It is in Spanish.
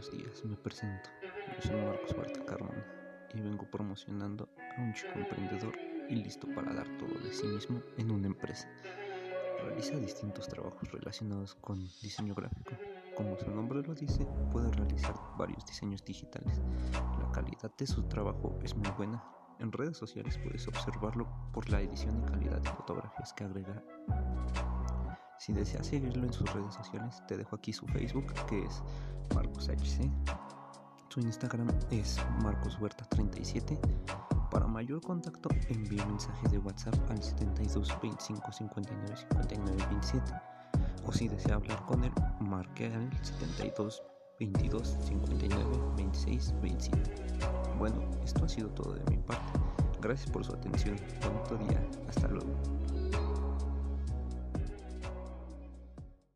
buenos días, me presento. Yo soy Marcos Huerta Carmona y vengo promocionando a un chico emprendedor y listo para dar todo de sí mismo en una empresa. Realiza distintos trabajos relacionados con diseño gráfico. Como su nombre lo dice, puede realizar varios diseños digitales. La calidad de su trabajo es muy buena. En redes sociales puedes observarlo por la edición y calidad de fotografías que agrega si deseas seguirlo en sus redes sociales, te dejo aquí su Facebook, que es MarcosHC. Su Instagram es MarcosHuerta37. Para mayor contacto, envíe mensaje de WhatsApp al 72 25 59 59 27. O si desea hablar con él, marque al 72 22 59 26 27. Bueno, esto ha sido todo de mi parte. Gracias por su atención.